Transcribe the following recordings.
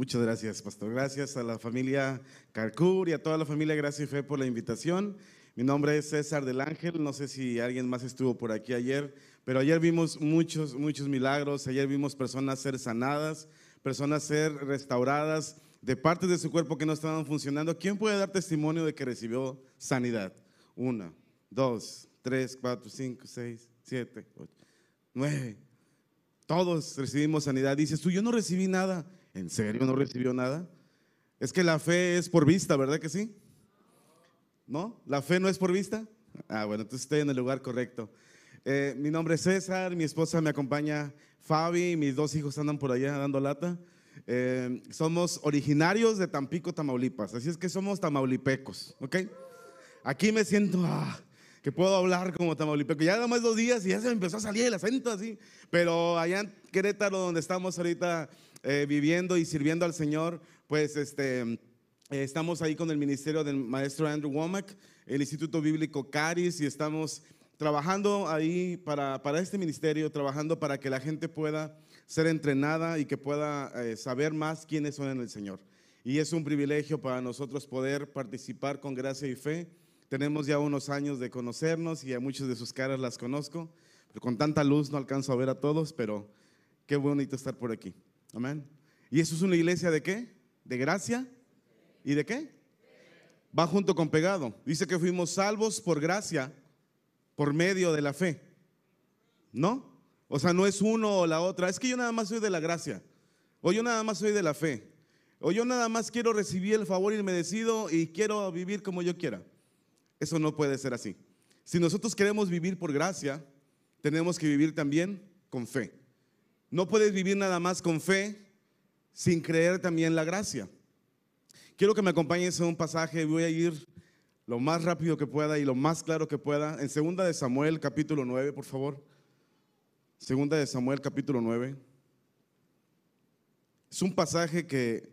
Muchas gracias, pastor. Gracias a la familia Carcur y a toda la familia Gracia y Fe por la invitación. Mi nombre es César del Ángel. No sé si alguien más estuvo por aquí ayer, pero ayer vimos muchos, muchos milagros. Ayer vimos personas ser sanadas, personas ser restauradas de partes de su cuerpo que no estaban funcionando. ¿Quién puede dar testimonio de que recibió sanidad? Una, dos, tres, cuatro, cinco, seis, siete, ocho, nueve. Todos recibimos sanidad. Dices tú, yo no recibí nada. ¿En serio no recibió nada? Es que la fe es por vista, ¿verdad que sí? ¿No? ¿La fe no es por vista? Ah, bueno, entonces estoy en el lugar correcto. Eh, mi nombre es César, mi esposa me acompaña Fabi, mis dos hijos andan por allá dando lata. Eh, somos originarios de Tampico, Tamaulipas, así es que somos tamaulipecos, ¿ok? Aquí me siento ah, que puedo hablar como tamaulipeco. Ya nada más dos días y ya se me empezó a salir el acento así, pero allá en Querétaro, donde estamos ahorita eh, viviendo y sirviendo al Señor, pues este, eh, estamos ahí con el ministerio del maestro Andrew Womack, el Instituto Bíblico Caris, y estamos trabajando ahí para, para este ministerio, trabajando para que la gente pueda ser entrenada y que pueda eh, saber más quiénes son en el Señor. Y es un privilegio para nosotros poder participar con gracia y fe. Tenemos ya unos años de conocernos y a muchas de sus caras las conozco, pero con tanta luz no alcanzo a ver a todos, pero qué bonito estar por aquí. Amén. ¿Y eso es una iglesia de qué? ¿De gracia? ¿Y de qué? Va junto con pegado. Dice que fuimos salvos por gracia, por medio de la fe. ¿No? O sea, no es uno o la otra. Es que yo nada más soy de la gracia. O yo nada más soy de la fe. O yo nada más quiero recibir el favor inmerecido y quiero vivir como yo quiera. Eso no puede ser así. Si nosotros queremos vivir por gracia, tenemos que vivir también con fe. No puedes vivir nada más con fe sin creer también la gracia. Quiero que me acompañes en un pasaje, voy a ir lo más rápido que pueda y lo más claro que pueda. En segunda de Samuel, capítulo 9, por favor. Segunda de Samuel, capítulo 9. Es un pasaje que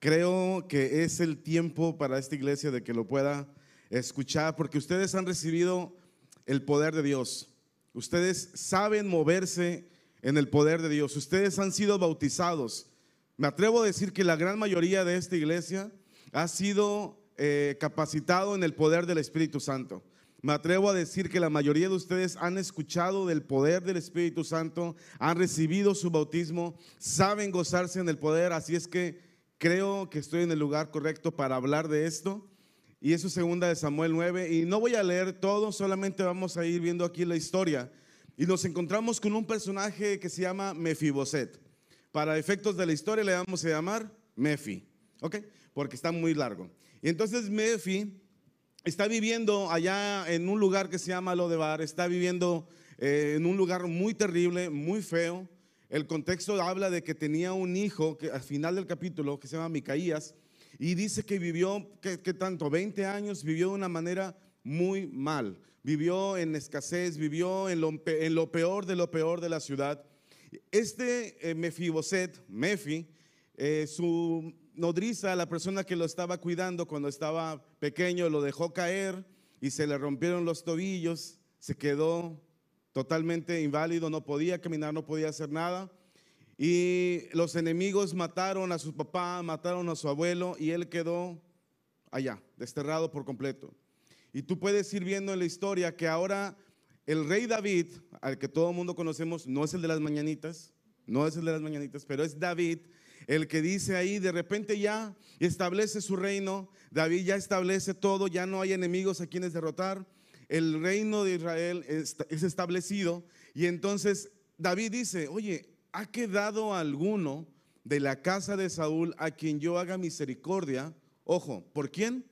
creo que es el tiempo para esta iglesia de que lo pueda escuchar, porque ustedes han recibido el poder de Dios. Ustedes saben moverse en el poder de Dios. Ustedes han sido bautizados. Me atrevo a decir que la gran mayoría de esta iglesia ha sido eh, capacitado en el poder del Espíritu Santo. Me atrevo a decir que la mayoría de ustedes han escuchado del poder del Espíritu Santo, han recibido su bautismo, saben gozarse en el poder, así es que creo que estoy en el lugar correcto para hablar de esto. Y eso es segunda de Samuel 9. Y no voy a leer todo, solamente vamos a ir viendo aquí la historia y nos encontramos con un personaje que se llama Mefiboset. Para efectos de la historia le vamos a llamar Mefi, ¿ok? Porque está muy largo. Y entonces Mefi está viviendo allá en un lugar que se llama Lodebar, está viviendo eh, en un lugar muy terrible, muy feo. El contexto habla de que tenía un hijo que al final del capítulo que se llama Micaías y dice que vivió, que, tanto? 20 años vivió de una manera muy mal vivió en escasez, vivió en lo, peor de lo peor de la ciudad. Este eh, Mefiboset, Mefi, eh, su nodriza, la persona que lo estaba cuidando cuando estaba pequeño, lo dejó caer y se le rompieron los tobillos, se quedó totalmente inválido, no podía caminar, no podía hacer nada. Y los enemigos mataron a su papá, mataron a su abuelo y él quedó allá, desterrado por completo. Y tú puedes ir viendo en la historia que ahora el rey David, al que todo el mundo conocemos, no es el de las mañanitas, no es el de las mañanitas, pero es David, el que dice ahí, de repente ya establece su reino, David ya establece todo, ya no hay enemigos a quienes derrotar, el reino de Israel es, establecido y entonces David dice, oye, ¿ha quedado alguno de la casa de Saúl a quien yo haga misericordia? Ojo, ¿por quién?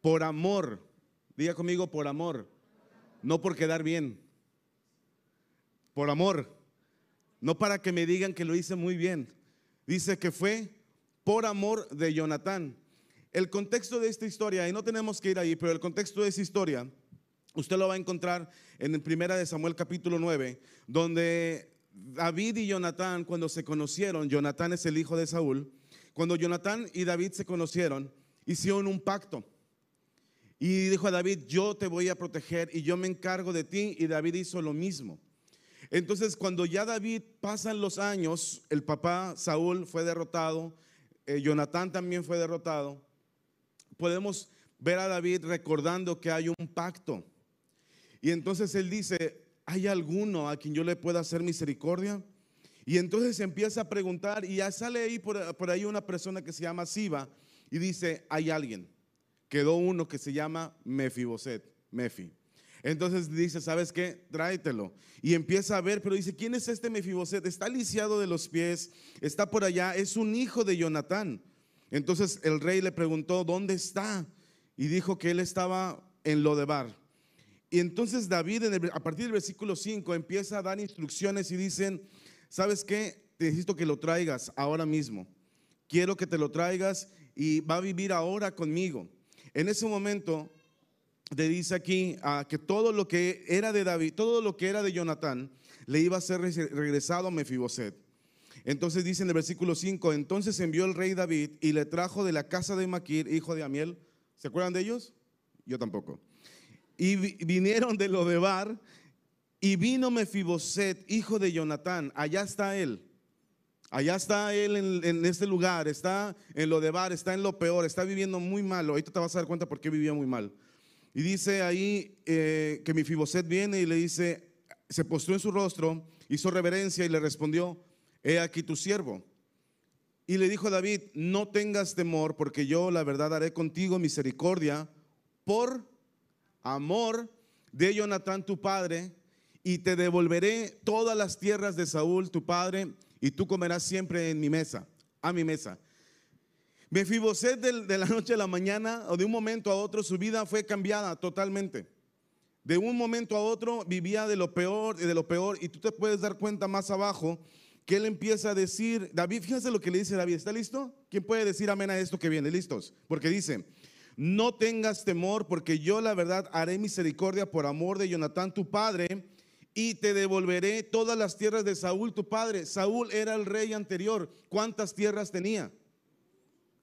Por amor Diga conmigo, por amor, no por quedar bien. Por amor, no para que me digan que lo hice muy bien. Dice que fue por amor de Jonatán. El contexto de esta historia, y no tenemos que ir ahí, pero el contexto de esa historia, usted lo va a encontrar en primera de Samuel capítulo 9, donde David y Jonatán, cuando se conocieron, Jonatán es el hijo de Saúl, cuando Jonatán y David se conocieron, hicieron un pacto. Y dijo a David, yo te voy a proteger y yo me encargo de ti. Y David hizo lo mismo. Entonces, cuando ya David pasan los años, el papá Saúl fue derrotado, eh, Jonatán también fue derrotado, podemos ver a David recordando que hay un pacto. Y entonces él dice, ¿hay alguno a quien yo le pueda hacer misericordia? Y entonces empieza a preguntar y ya sale ahí por, por ahí una persona que se llama Siba y dice, hay alguien. Quedó uno que se llama Mefiboset, Mefi. Entonces dice, ¿sabes qué? Tráetelo. Y empieza a ver, pero dice, ¿quién es este Mefiboset? Está lisiado de los pies, está por allá, es un hijo de Jonatán. Entonces el rey le preguntó, ¿dónde está? Y dijo que él estaba en Lodebar. Y entonces David, a partir del versículo 5, empieza a dar instrucciones y dicen, ¿sabes qué? Te necesito que lo traigas ahora mismo. Quiero que te lo traigas y va a vivir ahora conmigo. En ese momento te dice aquí ah, que todo lo que era de David, todo lo que era de Jonatán, le iba a ser regresado a Mefiboset. Entonces dice en el versículo 5, entonces envió el rey David y le trajo de la casa de Maquir, hijo de Amiel. ¿Se acuerdan de ellos? Yo tampoco. Y vinieron de Lodebar y vino Mefiboset, hijo de Jonatán. Allá está él. Allá está él en, este lugar, está en lo de bar, está en lo peor, está viviendo muy mal. Ahorita te vas a dar cuenta por qué vivía muy mal. Y dice ahí eh, que mi Fiboset viene y le dice, se postró en su rostro, hizo reverencia y le respondió, he aquí tu siervo. Y le dijo David, no tengas temor, porque yo la verdad haré contigo misericordia por amor de Jonatán tu padre, y te devolveré todas las tierras de Saúl tu padre, y tú comerás siempre en mi mesa, a mi mesa. Mefiboset de, la noche a la mañana o de un momento a otro su vida fue cambiada totalmente. De un momento a otro vivía de lo peor y de lo peor y tú te puedes dar cuenta más abajo que él empieza a decir, David, fíjense lo que le dice David, ¿está listo? ¿Quién puede decir amén a esto que viene? ¿Listos? Porque dice, no tengas temor porque yo la verdad haré misericordia por amor de Jonatán tu padre y te devolveré todas las tierras de Saúl, tu padre. Saúl era el rey anterior. ¿Cuántas tierras tenía?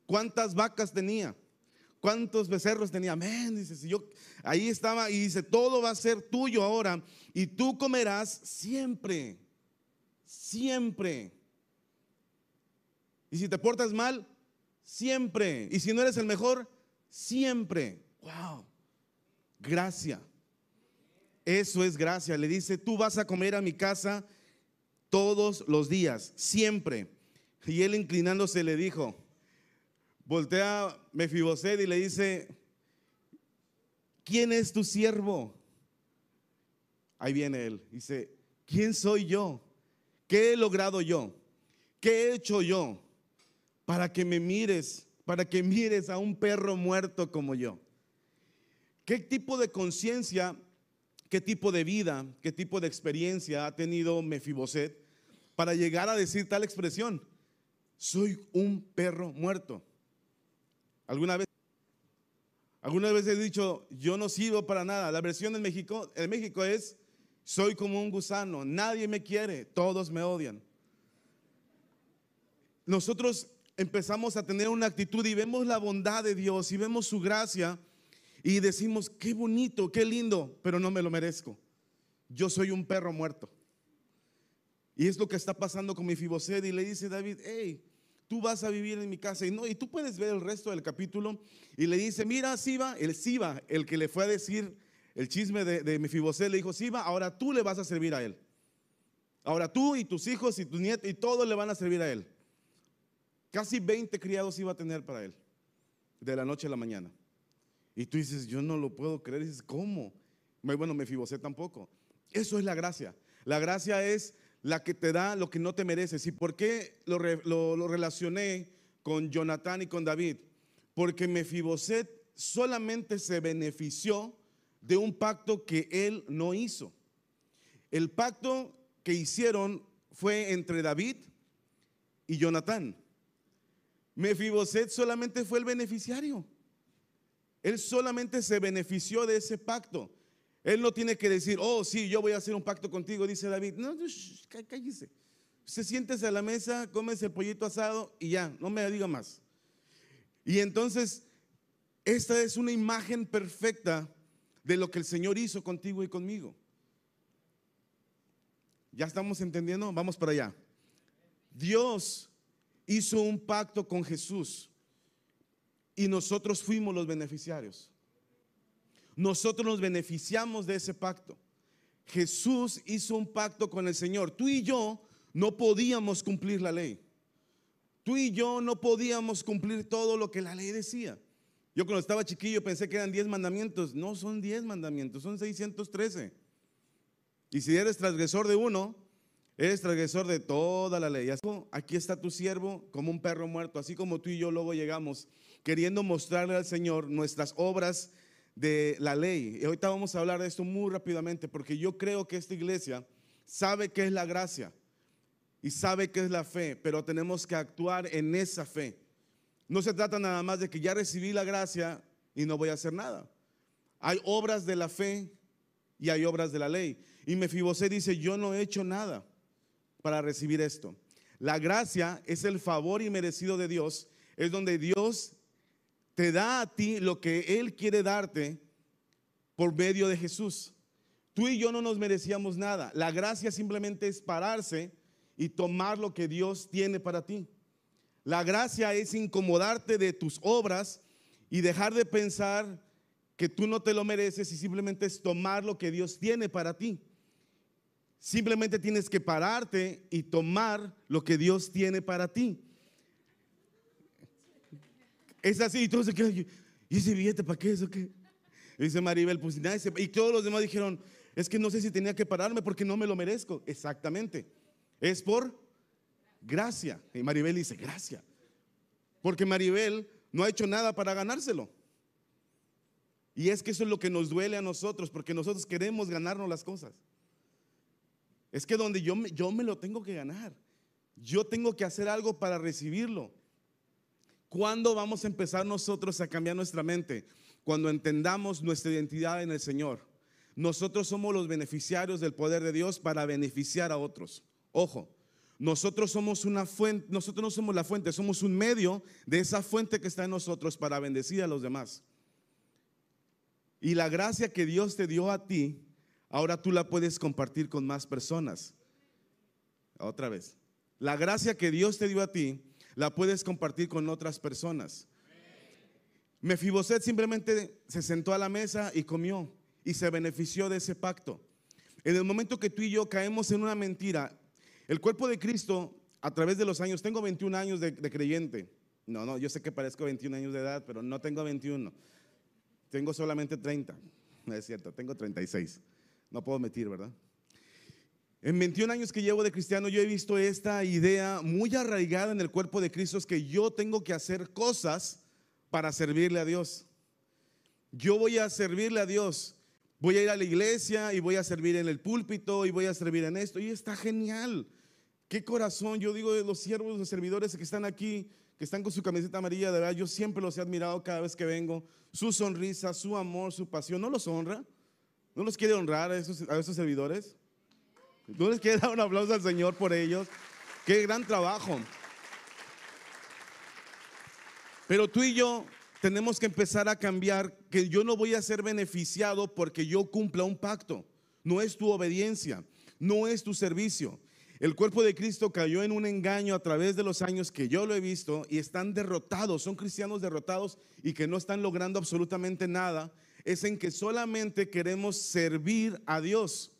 ¿Cuántas vacas tenía? ¿Cuántos becerros tenía? Amén. Dice, si yo ahí estaba y dice, todo va a ser tuyo ahora y tú comerás siempre. Siempre. Y si te portas mal, siempre. Y si no eres el mejor, siempre. Wow. Gracia. Eso es gracia. Le dice, tú vas a comer a mi casa todos los días, siempre. Y él inclinándose le dijo, voltea Mefiboset y le dice, ¿quién es tu siervo? Ahí viene él. Dice, ¿quién soy yo? ¿Qué he logrado yo? ¿Qué he hecho yo para que me mires, para que mires a un perro muerto como yo? ¿Qué tipo de conciencia qué tipo de vida, qué tipo de experiencia ha tenido Mefiboset para llegar a decir tal expresión. Soy un perro muerto. ¿Alguna vez? Algunas veces he dicho, yo no sirvo para nada. La versión en México, en México es, soy como un gusano, nadie me quiere, todos me odian. Nosotros empezamos a tener una actitud y vemos la bondad de Dios y vemos su gracia y decimos, qué bonito, qué lindo, pero no me lo merezco. Yo soy un perro muerto. Y es lo que está pasando con mi Fiboset. Y le dice David, hey, tú vas a vivir en mi casa. Y, no, y tú puedes ver el resto del capítulo. Y le dice, mira, Siba, el Siba, el que le fue a decir el chisme de, de mi Fiboset, le dijo, Siba, ahora tú le vas a servir a él. Ahora tú y tus hijos y tus nietos y todos le van a servir a él. Casi 20 criados iba a tener para él, de la noche a la mañana. Y tú dices, yo no lo puedo creer. Dices, ¿cómo? Bueno, me tampoco. Eso es la gracia. La gracia es la que te da lo que no te mereces. ¿Y por qué lo, lo, relacioné con Jonatán y con David? Porque Mefiboset solamente se benefició de un pacto que él no hizo. El pacto que hicieron fue entre David y Jonatán. Mefiboset solamente fue el beneficiario. Él solamente se benefició de ese pacto. Él no tiene que decir, oh, sí, yo voy a hacer un pacto contigo, dice David. No, cállese. Se siéntese a la mesa, come ese pollito asado y ya, no me diga más. Y entonces, esta es una imagen perfecta de lo que el Señor hizo contigo y conmigo. ¿Ya estamos entendiendo? Vamos para allá. Dios hizo un pacto con Jesús y nosotros fuimos los beneficiarios. Nosotros nos beneficiamos de ese pacto. Jesús hizo un pacto con el Señor. Tú y yo no podíamos cumplir la ley. Tú y yo no podíamos cumplir todo lo que la ley decía. Yo cuando estaba chiquillo pensé que eran 10 mandamientos. No son 10 mandamientos, son 613. Y si eres transgresor de uno, eres transgresor de toda la ley. Aquí está tu siervo como un perro muerto, así como tú y yo luego llegamos queriendo mostrarle al Señor nuestras obras de la ley. Y ahorita vamos a hablar de esto muy rápidamente porque yo creo que esta iglesia sabe qué es la gracia y sabe qué es la fe, pero tenemos que actuar en esa fe. No se trata nada más de que ya recibí la gracia y no voy a hacer nada. Hay obras de la fe y hay obras de la ley. Y Mefibosé dice, yo no he hecho nada para recibir esto. La gracia es el favor inmerecido de Dios, es donde Dios te da a ti lo que Él quiere darte por medio de Jesús. Tú y yo no nos merecíamos nada. La gracia simplemente es pararse y tomar lo que Dios tiene para ti. La gracia es incomodarte de tus obras y dejar de pensar que tú no te lo mereces y simplemente es tomar lo que Dios tiene para ti. Simplemente tienes que pararte y tomar lo que Dios tiene para ti. Es así, y todos se quedan, ¿y ese billete para qué es o qué? dice Maribel, pues nada, y todos los demás dijeron, es que no sé si tenía que pararme porque no me lo merezco. Exactamente. Es por gracia. Y Maribel dice, gracia. Porque Maribel no ha hecho nada para ganárselo. Y es que eso es lo que nos duele a nosotros, porque nosotros queremos ganarnos las cosas. Es que donde yo me, yo me lo tengo que ganar. Yo tengo que hacer algo para recibirlo. ¿Cuándo vamos a empezar nosotros a cambiar nuestra mente? Cuando entendamos nuestra identidad en el Señor. Nosotros somos los beneficiarios del poder de Dios para beneficiar a otros. Ojo, nosotros somos una fuente, nosotros no somos la fuente, somos un medio de esa fuente que está en nosotros para bendecir a los demás. Y la gracia que Dios te dio a ti, ahora tú la puedes compartir con más personas. Otra vez. La gracia que Dios te dio a ti, la puedes compartir con otras personas. Mefiboset simplemente se sentó a la mesa y comió y se benefició de ese pacto. En el momento que tú y yo caemos en una mentira, el cuerpo de Cristo a través de los años, tengo 21 años de, creyente. No, no, yo sé que parezco 21 años de edad, pero no tengo 21. Tengo solamente 30. No es cierto, tengo 36. No puedo mentir, ¿verdad? En 21 años que llevo de cristiano, yo he visto esta idea muy arraigada en el cuerpo de Cristo, es que yo tengo que hacer cosas para servirle a Dios. Yo voy a servirle a Dios. Voy a ir a la iglesia y voy a servir en el púlpito y voy a servir en esto. Y está genial. Qué corazón. Yo digo de los siervos, los servidores que están aquí, que están con su camiseta amarilla, de verdad, yo siempre los he admirado cada vez que vengo. Su sonrisa, su amor, su pasión. ¿No los honra? ¿No los quiere honrar a esos, a esos servidores? ¿No les quiere dar un aplauso al Señor por ellos? Qué gran trabajo. Pero tú y yo tenemos que empezar a cambiar que yo no voy a ser beneficiado porque yo cumpla un pacto. No es tu obediencia, no es tu servicio. El cuerpo de Cristo cayó en un engaño a través de los años que yo lo he visto y están derrotados, son cristianos derrotados y que no están logrando absolutamente nada. Es en que solamente queremos servir a Dios.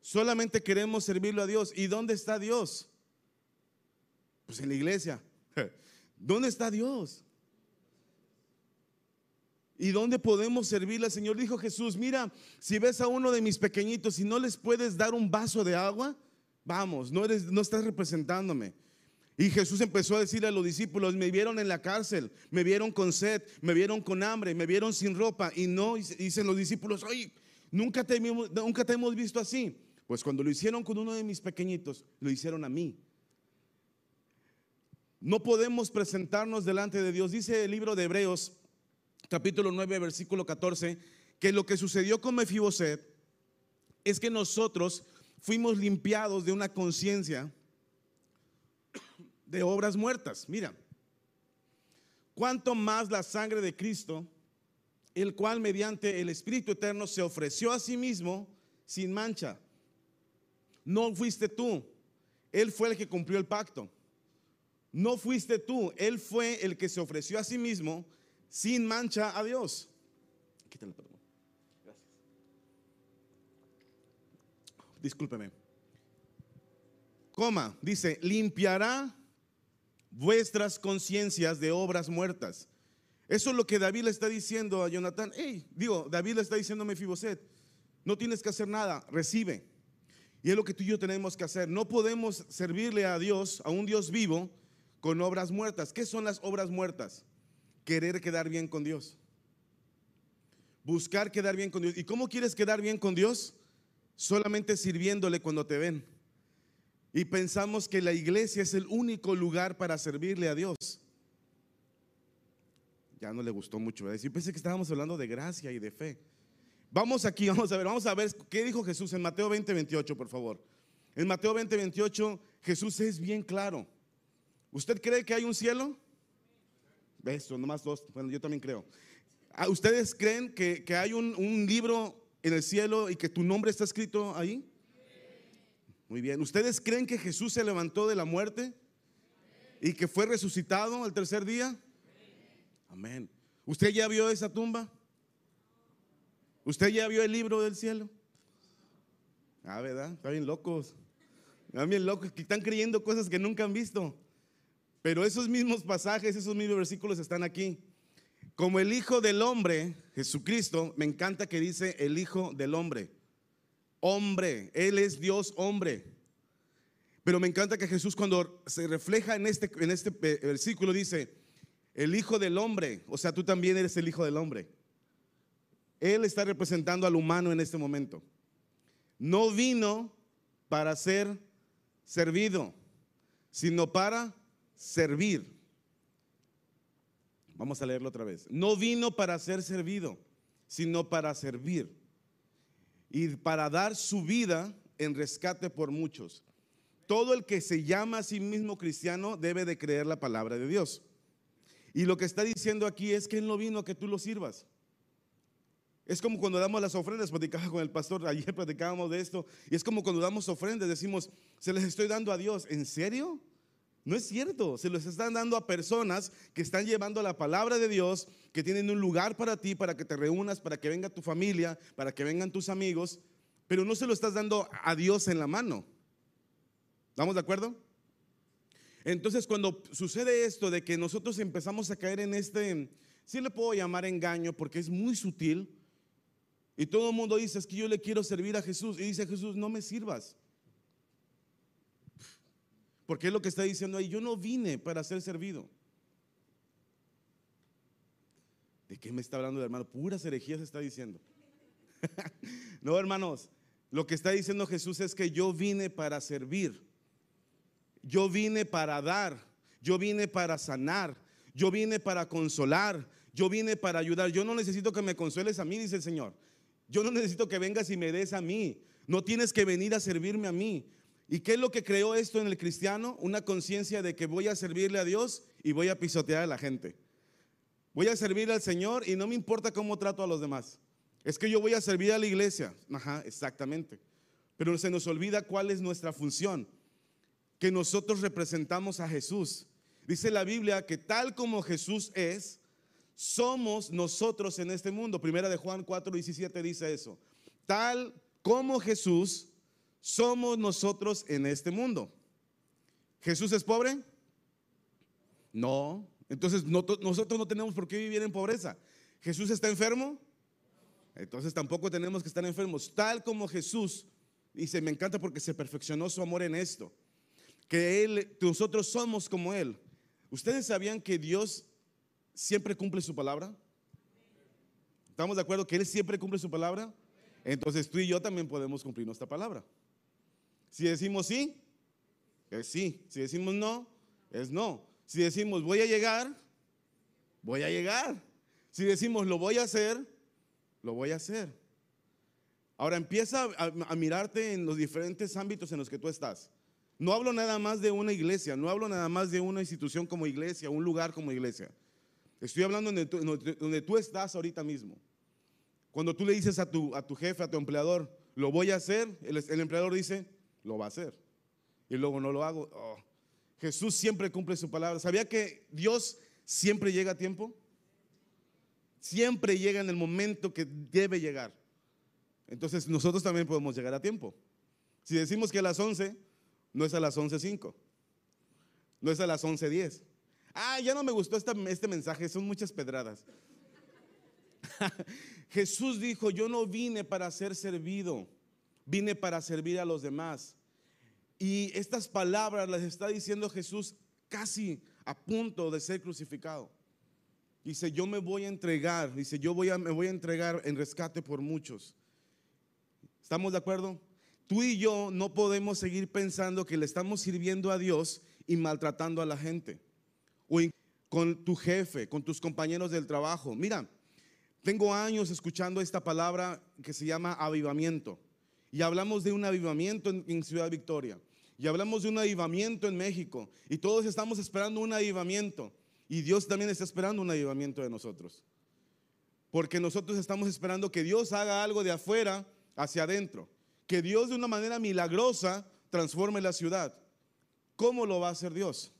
Solamente queremos servirlo a Dios. ¿Y dónde está Dios? Pues en la iglesia. ¿Dónde está Dios? ¿Y dónde podemos servirle al Señor? Dijo Jesús, mira, si ves a uno de mis pequeñitos y no les puedes dar un vaso de agua, vamos, no, eres, no estás representándome. Y Jesús empezó a decirle a los discípulos, me vieron en la cárcel, me vieron con sed, me vieron con hambre, me vieron sin ropa. Y no, dicen los discípulos, oye, nunca te, nunca te hemos visto así. Pues cuando lo hicieron con uno de mis pequeñitos, lo hicieron a mí. No podemos presentarnos delante de Dios. Dice el libro de Hebreos, capítulo 9, versículo 14, que lo que sucedió con Mefiboset es que nosotros fuimos limpiados de una conciencia de obras muertas. Mira, cuanto más la sangre de Cristo, el cual mediante el Espíritu Eterno se ofreció a sí mismo sin mancha no fuiste tú. Él fue el que cumplió el pacto. No fuiste tú, Él fue el que se ofreció a sí mismo sin mancha a Dios. Quítale, perdón. Gracias. Discúlpeme. Coma, dice, limpiará vuestras conciencias de obras muertas. Eso es lo que David le está diciendo a Jonathan. Hey, digo, David le está diciendo a Mefiboset, no tienes que hacer nada, recibe. Y es lo que tú y yo tenemos que hacer. No podemos servirle a Dios, a un Dios vivo, con obras muertas. ¿Qué son las obras muertas? Querer quedar bien con Dios. Buscar quedar bien con Dios. ¿Y cómo quieres quedar bien con Dios? Solamente sirviéndole cuando te ven. Y pensamos que la iglesia es el único lugar para servirle a Dios. Ya no le gustó mucho. ¿verdad? Yo pensé que estábamos hablando de gracia y de fe. Vamos aquí, vamos a ver, vamos a ver qué dijo Jesús en Mateo 20, 28, por favor. En Mateo 20, 28, Jesús es bien claro. ¿Usted cree que hay un cielo? Eso, nomás dos. Bueno, yo también creo. Ah, ¿Ustedes creen que, que hay un, un libro en el cielo y que tu nombre está escrito ahí? Muy bien. ¿Ustedes creen que Jesús se levantó de la muerte y que fue resucitado al tercer día? Amén. ¿Usted ya vio esa tumba? ¿Usted ya vio el libro del cielo? Ah, ¿verdad? Están bien locos. Están bien locos que están creyendo cosas que nunca han visto. Pero esos mismos pasajes, esos mismos versículos están aquí. Como el Hijo del Hombre, Jesucristo, me encanta que dice el Hijo del Hombre. Hombre, Él es Dios hombre. Pero me encanta que Jesús cuando se refleja en este, en este versículo dice, el Hijo del Hombre, o sea, tú también eres el Hijo del Hombre. Él está representando al humano en este momento. No vino para ser servido, sino para servir. Vamos a leerlo otra vez. No vino para ser servido, sino para servir y para dar su vida en rescate por muchos. Todo el que se llama a sí mismo cristiano debe de creer la palabra de Dios. Y lo que está diciendo aquí es que Él no vino a que tú lo sirvas. Es como cuando damos las ofrendas, platicaba con el pastor, ayer platicábamos de esto, y es como cuando damos ofrendas, decimos, se les estoy dando a Dios, ¿en serio? No es cierto, se los están dando a personas que están llevando la palabra de Dios, que tienen un lugar para ti, para que te reúnas, para que venga tu familia, para que vengan tus amigos, pero no se lo estás dando a Dios en la mano. ¿Estamos de acuerdo? Entonces cuando sucede esto de que nosotros empezamos a caer en este, sí le puedo llamar engaño porque es muy sutil, y todo el mundo dice, es que yo le quiero servir a Jesús, y dice Jesús, no me sirvas. Porque es lo que está diciendo ahí, yo no vine para ser servido. ¿De qué me está hablando el hermano? Puras herejías está diciendo. no, hermanos, lo que está diciendo Jesús es que yo vine para servir. Yo vine para dar. Yo vine para sanar. Yo vine para consolar. Yo vine para ayudar. Yo no necesito que me consueles a mí, dice el Señor. Yo no necesito que vengas y me des a mí. No tienes que venir a servirme a mí. ¿Y qué es lo que creó esto en el cristiano? Una conciencia de que voy a servirle a Dios y voy a pisotear a la gente. Voy a servirle al Señor y no me importa cómo trato a los demás. Es que yo voy a servir a la iglesia. Ajá, exactamente. Pero se nos olvida cuál es nuestra función. Que nosotros representamos a Jesús. Dice la Biblia que tal como Jesús es, somos nosotros en este mundo. Primera de Juan 4, 17 dice eso. Tal como Jesús somos nosotros en este mundo. ¿Jesús es pobre? No. Entonces nosotros no tenemos por qué vivir en pobreza. ¿Jesús está enfermo? Entonces tampoco tenemos que estar enfermos. Tal como Jesús, dice, me encanta porque se perfeccionó su amor en esto. Que Él, nosotros somos como Él. ¿Ustedes sabían que Dios siempre cumple su palabra? ¿Estamos de acuerdo que Él siempre cumple su palabra? Entonces tú y yo también podemos cumplir nuestra palabra. Si decimos sí, es sí. Si decimos no, es no. Si decimos voy a llegar, voy a llegar. Si decimos lo voy a hacer, lo voy a hacer. Ahora empieza a, mirarte en los diferentes ámbitos en los que tú estás. No hablo nada más de una iglesia, no hablo nada más de una institución como iglesia, un lugar como iglesia. Estoy hablando donde tú, estás ahorita mismo. Cuando tú le dices a tu, a tu jefe, a tu empleador, lo voy a hacer, el empleador dice, lo va a hacer. Y luego no lo hago. Oh, Jesús siempre cumple su palabra. ¿Sabía que Dios siempre llega a tiempo? Siempre llega en el momento que debe llegar. Entonces nosotros también podemos llegar a tiempo. Si decimos que a las 11, no es a las 11.05, no es a las 11.10. Ah, ya no me gustó este mensaje, son muchas pedradas. Jesús dijo, yo no vine para ser servido, vine para servir a los demás. Y estas palabras las está diciendo Jesús casi a punto de ser crucificado. Dice, yo me voy a entregar, dice, yo voy a, me voy a entregar en rescate por muchos. ¿Estamos de acuerdo? Tú y yo no podemos seguir pensando que le estamos sirviendo a Dios y maltratando a la gente. O con tu jefe, con tus compañeros del trabajo. Mira, tengo años escuchando esta palabra que se llama avivamiento. Y hablamos de un avivamiento en Ciudad Victoria. Y hablamos de un avivamiento en México. Y todos estamos esperando un avivamiento. Y Dios también está esperando un avivamiento de nosotros. Porque nosotros estamos esperando que Dios haga algo de afuera hacia adentro. Que Dios de una manera milagrosa transforme la ciudad. ¿Cómo lo va a hacer Dios?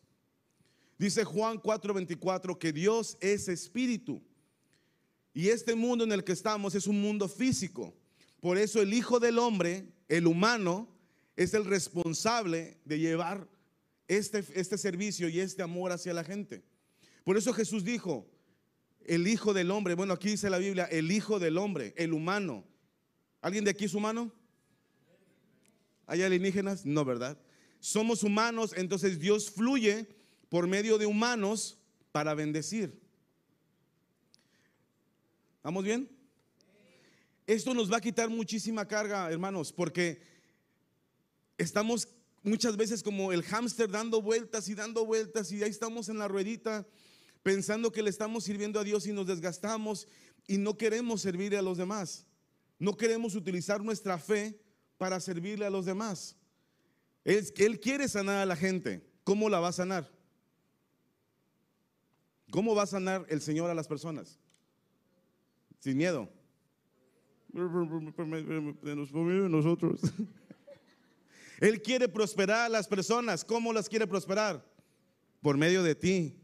Dice Juan 4:24 que Dios es espíritu. Y este mundo en el que estamos es un mundo físico. Por eso el Hijo del Hombre, el humano, es el responsable de llevar este, este servicio y este amor hacia la gente. Por eso Jesús dijo, el Hijo del Hombre, bueno, aquí dice la Biblia, el Hijo del Hombre, el humano. ¿Alguien de aquí es humano? ¿Hay alienígenas? No, ¿verdad? Somos humanos, entonces Dios fluye por medio de humanos para bendecir. ¿Vamos bien? Esto nos va a quitar muchísima carga, hermanos, porque estamos muchas veces como el hámster dando vueltas y dando vueltas y ahí estamos en la ruedita pensando que le estamos sirviendo a Dios y nos desgastamos y no queremos servirle a los demás. No queremos utilizar nuestra fe para servirle a los demás. Él quiere sanar a la gente. ¿Cómo la va a sanar? ¿Cómo va a sanar el Señor a las personas? Sin miedo. Nosotros. Él quiere prosperar a las personas. ¿Cómo las quiere prosperar? Por medio de ti.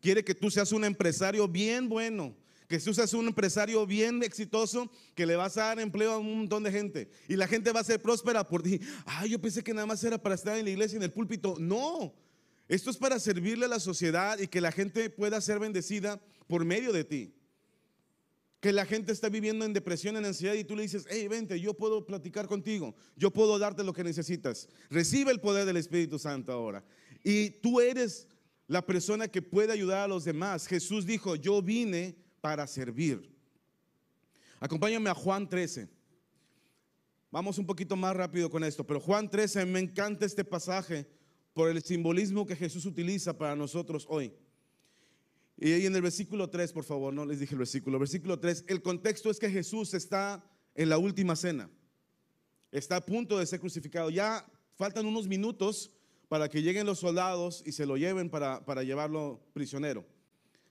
Quiere que tú seas un empresario bien bueno. Que tú seas un empresario bien exitoso que le vas a dar empleo a un montón de gente. Y la gente va a ser próspera por ti. Ay, yo pensé que nada más era para estar en la iglesia, en el púlpito. No. Esto es para servirle a la sociedad y que la gente pueda ser bendecida por medio de ti que la gente está viviendo en depresión, en ansiedad y tú le dices, hey, vente, yo puedo platicar contigo, yo puedo darte lo que necesitas. Recibe el poder del Espíritu Santo ahora. Y tú eres la persona que puede ayudar a los demás. Jesús dijo, yo vine para servir. Acompáñame a Juan 13. Vamos un poquito más rápido con esto, pero Juan 13, me encanta este pasaje por el simbolismo que Jesús utiliza para nosotros hoy. Y ahí en el versículo 3, por favor, no les dije el versículo, versículo 3, el contexto es que Jesús está en la última cena, está a punto de ser crucificado, ya faltan unos minutos para que lleguen los soldados y se lo lleven para, para llevarlo prisionero.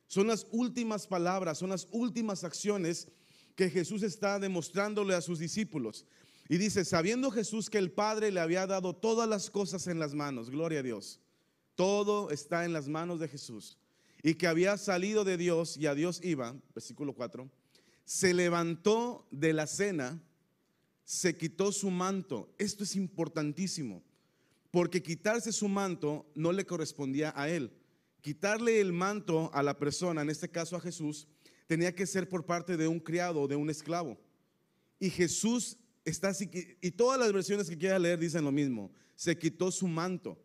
Son las últimas palabras, son las últimas acciones que Jesús está demostrándole a sus discípulos. Y dice, sabiendo Jesús que el Padre le había dado todas las cosas en las manos, gloria a Dios, todo está en las manos de Jesús y que había salido de Dios y a Dios iba, versículo 4, se levantó de la cena, se quitó su manto. Esto es importantísimo, porque quitarse su manto no le correspondía a él. Quitarle el manto a la persona, en este caso a Jesús, tenía que ser por parte de un criado o de un esclavo. Y Jesús está así, y todas las versiones que quiera leer dicen lo mismo, se quitó su manto.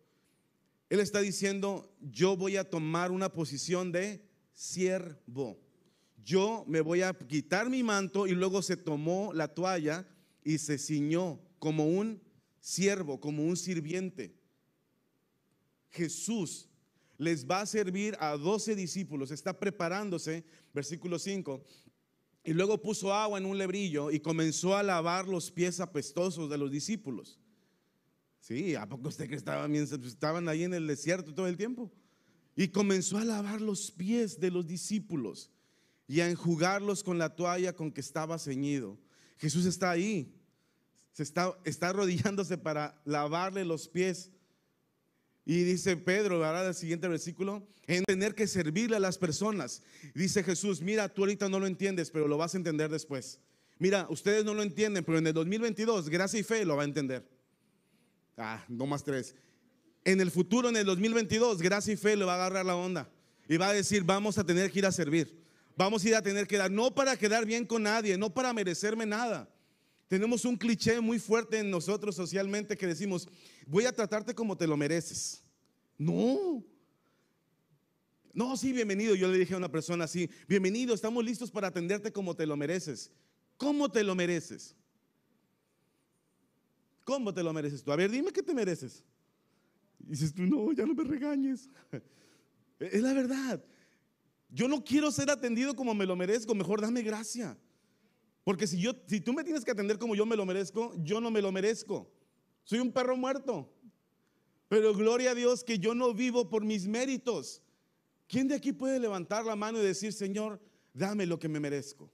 Él está diciendo, yo voy a tomar una posición de siervo. Yo me voy a quitar mi manto y luego se tomó la toalla y se ciñó como un siervo, como un sirviente. Jesús les va a servir a doce discípulos, está preparándose, versículo 5, y luego puso agua en un lebrillo y comenzó a lavar los pies apestosos de los discípulos. Sí, ¿a poco usted que estaban, estaban ahí en el desierto todo el tiempo? Y comenzó a lavar los pies de los discípulos y a enjugarlos con la toalla con que estaba ceñido. Jesús está ahí, se está, está arrodillándose para lavarle los pies. Y dice Pedro, ahora el siguiente versículo, en tener que servirle a las personas. Dice Jesús, mira, tú ahorita no lo entiendes, pero lo vas a entender después. Mira, ustedes no lo entienden, pero en el 2022, gracia y fe lo va a entender. Ah, no más tres. En el futuro, en el 2022, gracia y fe le va a agarrar la onda. Y va a decir, vamos a tener que ir a servir. Vamos a ir a tener que dar, no para quedar bien con nadie, no para merecerme nada. Tenemos un cliché muy fuerte en nosotros socialmente que decimos, voy a tratarte como te lo mereces. No. No, sí, bienvenido. Yo le dije a una persona así, bienvenido, estamos listos para atenderte como te lo mereces. ¿Cómo te lo mereces? ¿Cómo te lo mereces tú? A ver, dime qué te mereces. Y dices tú, no, ya no me regañes. Es la verdad. Yo no quiero ser atendido como me lo merezco, mejor dame gracia. Porque si, yo, si tú me tienes que atender como yo me lo merezco, yo no me lo merezco. Soy un perro muerto. Pero gloria a Dios que yo no vivo por mis méritos. ¿Quién de aquí puede levantar la mano y decir, Señor, dame lo que me merezco?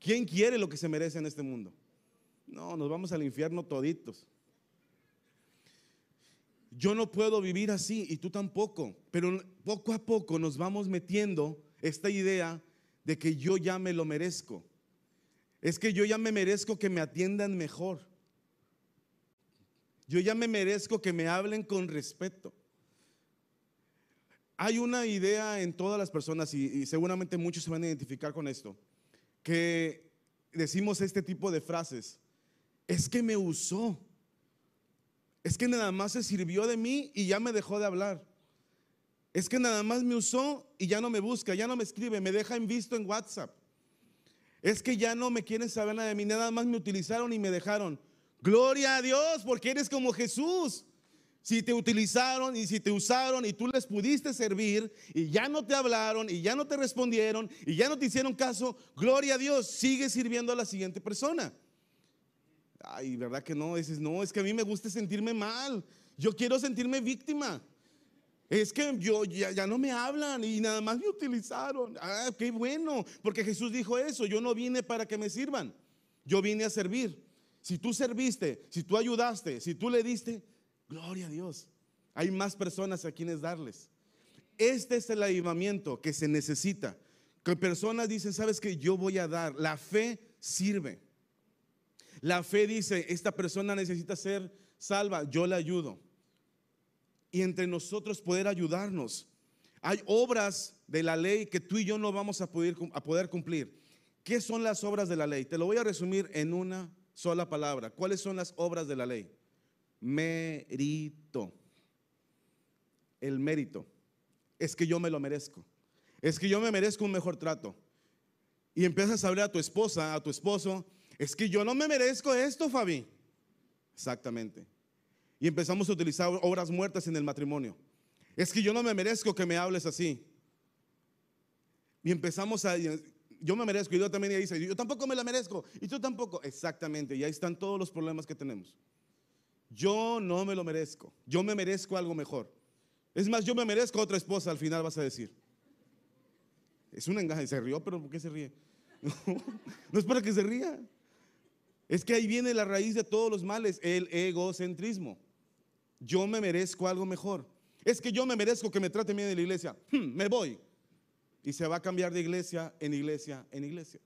¿Quién quiere lo que se merece en este mundo? No, nos vamos al infierno toditos. Yo no puedo vivir así y tú tampoco, pero poco a poco nos vamos metiendo esta idea de que yo ya me lo merezco es que yo ya me merezco que me atiendan mejor. Yo ya me merezco que me hablen con respeto. Hay una idea en todas las personas, y, seguramente muchos se van a identificar con esto, que decimos este tipo de frases. Es que me usó. Es que nada más se sirvió de mí y ya me dejó de hablar. Es que nada más me usó y ya no me busca, ya no me escribe, me deja en visto en WhatsApp. Es que ya no me quieren saber nada de mí, nada más me utilizaron y me dejaron. Gloria a Dios, porque eres como Jesús. Si te utilizaron y si te usaron y tú les pudiste servir y ya no te hablaron y ya no te respondieron y ya no te hicieron caso, gloria a Dios, sigue sirviendo a la siguiente persona. Ay, ¿verdad que no? Dices, no, es que a mí me gusta sentirme mal. Yo quiero sentirme víctima. Es que yo ya, no me hablan y nada más me utilizaron. Ah, qué bueno, porque Jesús dijo eso, yo no vine para que me sirvan, yo vine a servir. Si tú serviste, si tú ayudaste, si tú le diste, gloria a Dios. Hay más personas a quienes darles. Este es el avivamiento que se necesita. Que personas dicen, sabes que yo voy a dar. La fe sirve. La fe dice, esta persona necesita ser salva, yo le ayudo y entre nosotros poder ayudarnos. Hay obras de la ley que tú y yo no vamos a poder, cumplir. ¿Qué son las obras de la ley? Te lo voy a resumir en una sola palabra. ¿Cuáles son las obras de la ley? Mérito. El mérito. Es que yo me lo merezco. Es que yo me merezco un mejor trato. Y empiezas a hablar a tu esposa, a tu esposo. Es que yo no me merezco esto, Fabi. Exactamente y empezamos a utilizar obras muertas en el matrimonio. Es que yo no me merezco que me hables así. Y empezamos a, yo me merezco, y yo también dice, yo tampoco me la merezco, y tú tampoco. Exactamente, y ahí están todos los problemas que tenemos. Yo no me lo merezco, yo me merezco algo mejor. Es más, yo me merezco otra esposa, al final vas a decir. Es un engaño, se rió, pero ¿por qué se ríe? no es para que se ría. Es que ahí viene la raíz de todos los males, el egocentrismo yo me merezco algo mejor. Es que yo me merezco que me traten bien en la iglesia. Hmm, me voy. Y se va a cambiar de iglesia en iglesia en iglesia.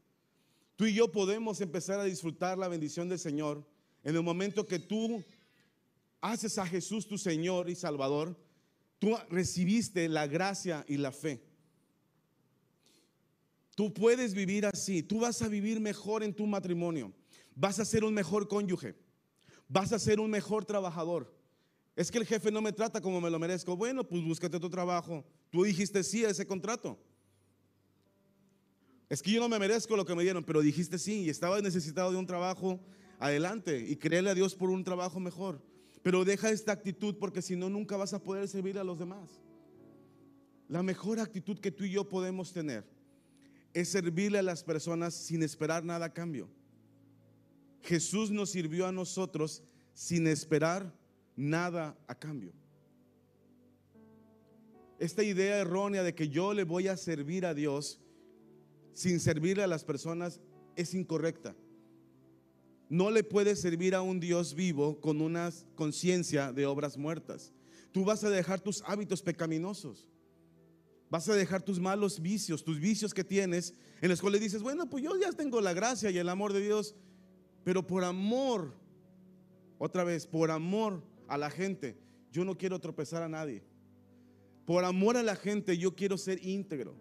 Tú y yo podemos empezar a disfrutar la bendición del Señor en el momento que tú haces a Jesús tu Señor y Salvador. Tú recibiste la gracia y la fe. Tú puedes vivir así. Tú vas a vivir mejor en tu matrimonio. Vas a ser un mejor cónyuge. Vas a ser un mejor trabajador. Es que el jefe no me trata como me lo merezco. Bueno, pues búscate tu trabajo. Tú dijiste sí a ese contrato. Es que yo no me merezco lo que me dieron, pero dijiste sí y estaba necesitado de un trabajo. Adelante y créele a Dios por un trabajo mejor. Pero deja esta actitud porque si no, nunca vas a poder servir a los demás. La mejor actitud que tú y yo podemos tener es servirle a las personas sin esperar nada a cambio. Jesús nos sirvió a nosotros sin esperar nada a cambio. Esta idea errónea de que yo le voy a servir a Dios sin servirle a las personas es incorrecta. No le puedes servir a un Dios vivo con una conciencia de obras muertas. Tú vas a dejar tus hábitos pecaminosos. Vas a dejar tus malos vicios, tus vicios que tienes, en los cuales dices, bueno, pues yo ya tengo la gracia y el amor de Dios, pero por amor, otra vez, por amor a la gente, yo no quiero tropezar a nadie. Por amor a la gente, yo quiero ser íntegro.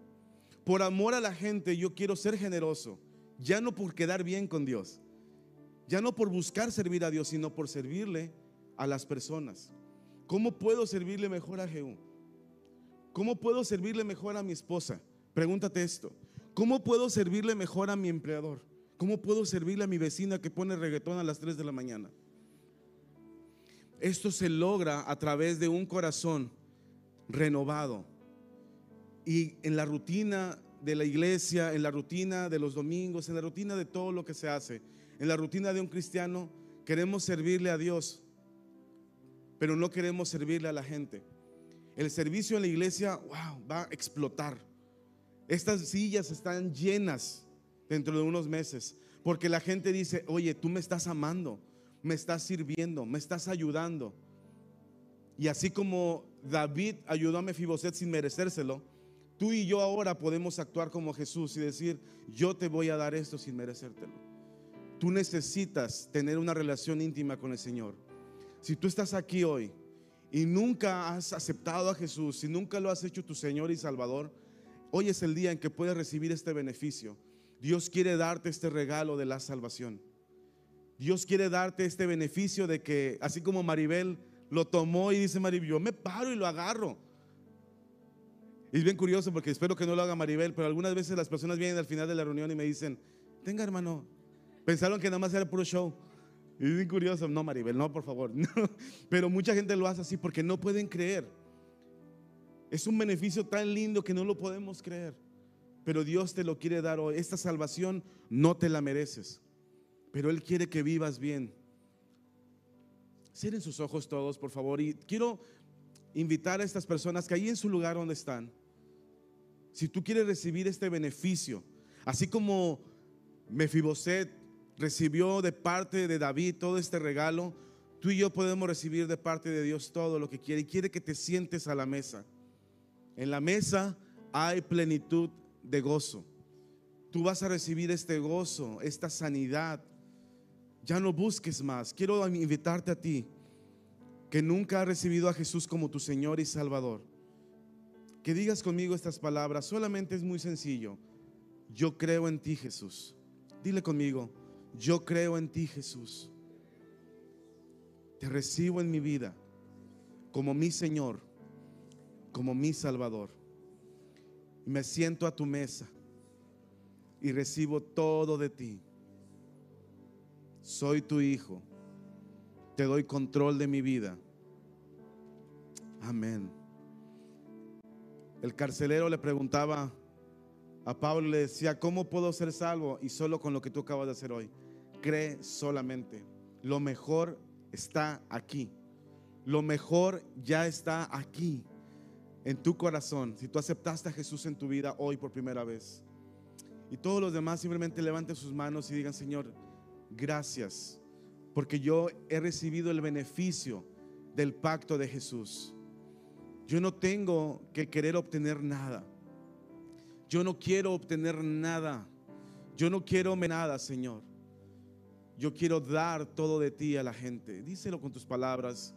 Por amor a la gente, yo quiero ser generoso. Ya no por quedar bien con Dios. Ya no por buscar servir a Dios, sino por servirle a las personas. ¿Cómo puedo servirle mejor a Jehú? ¿Cómo puedo servirle mejor a mi esposa? Pregúntate esto. ¿Cómo puedo servirle mejor a mi empleador? ¿Cómo puedo servirle a mi vecina que pone reggaetón a las 3 de la mañana? Esto se logra a través de un corazón renovado. Y en la rutina de la iglesia, en la rutina de los domingos, en la rutina de todo lo que se hace, en la rutina de un cristiano, queremos servirle a Dios, pero no queremos servirle a la gente. El servicio en la iglesia, wow, va a explotar. Estas sillas están llenas dentro de unos meses, porque la gente dice, oye, tú me estás amando, me estás sirviendo, me estás ayudando. Y así como David ayudó a Mefiboset sin merecérselo, tú y yo ahora podemos actuar como Jesús y decir, yo te voy a dar esto sin merecértelo. Tú necesitas tener una relación íntima con el Señor. Si tú estás aquí hoy y nunca has aceptado a Jesús, si nunca lo has hecho tu Señor y Salvador, hoy es el día en que puedes recibir este beneficio. Dios quiere darte este regalo de la salvación. Dios quiere darte este beneficio de que, así como Maribel lo tomó y dice Maribel, yo me paro y lo agarro. Y es bien curioso porque espero que no lo haga Maribel, pero algunas veces las personas vienen al final de la reunión y me dicen, tenga hermano, pensaron que nada más era puro show. Y es bien curioso, no Maribel, no, por favor. Pero mucha gente lo hace así porque no pueden creer. Es un beneficio tan lindo que no lo podemos creer. Pero Dios te lo quiere dar hoy. Esta salvación no te la mereces. Pero Él quiere que vivas bien. Cierren sus ojos todos, por favor. Y quiero invitar a estas personas que ahí en su lugar donde están, si tú quieres recibir este beneficio, así como Mefiboset recibió de parte de David todo este regalo, tú y yo podemos recibir de parte de Dios todo lo que quiere y quiere que te sientes a la mesa. En la mesa hay plenitud de gozo. Tú vas a recibir este gozo, esta sanidad. Ya no busques más. Quiero invitarte a ti que nunca has recibido a Jesús como tu Señor y Salvador. Que digas conmigo estas palabras. Solamente es muy sencillo. Yo creo en ti, Jesús. Dile conmigo, yo creo en ti, Jesús. Te recibo en mi vida como mi Señor, como mi Salvador. Me siento a tu mesa y recibo todo de ti. Soy tu hijo. Te doy control de mi vida. Amén. El carcelero le preguntaba a Pablo, le decía, ¿cómo puedo ser salvo? Y solo con lo que tú acabas de hacer hoy. Cree solamente. Lo mejor está aquí. Lo mejor ya está aquí, en tu corazón. Si tú aceptaste a Jesús en tu vida hoy por primera vez. Y todos los demás simplemente levanten sus manos y digan, Señor, gracias, porque yo he recibido el beneficio del pacto de Jesús. Yo no tengo que querer obtener nada. Yo no quiero obtener nada. Yo no quiero nada, Señor. Yo quiero dar todo de ti a la gente. Díselo con tus palabras.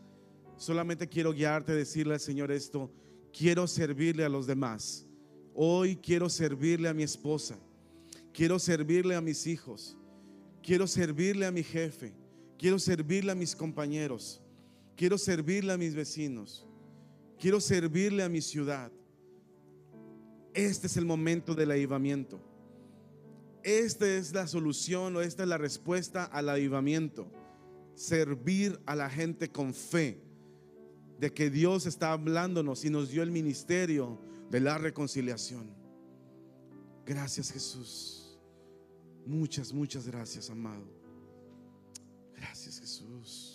Solamente quiero guiarte, decirle al Señor esto. Quiero servirle a los demás. Hoy quiero servirle a mi esposa. Quiero servirle a mis hijos. Quiero servirle a mi jefe. Quiero servirle a mis compañeros. Quiero servirle a mis vecinos. Quiero servirle a mi ciudad. Este es el momento del avivamiento. Esta es la solución o esta es la respuesta al avivamiento. Servir a la gente con fe de que Dios está hablándonos y nos dio el ministerio de la reconciliación. Gracias Jesús. Muchas, muchas gracias, amado. Gracias Jesús.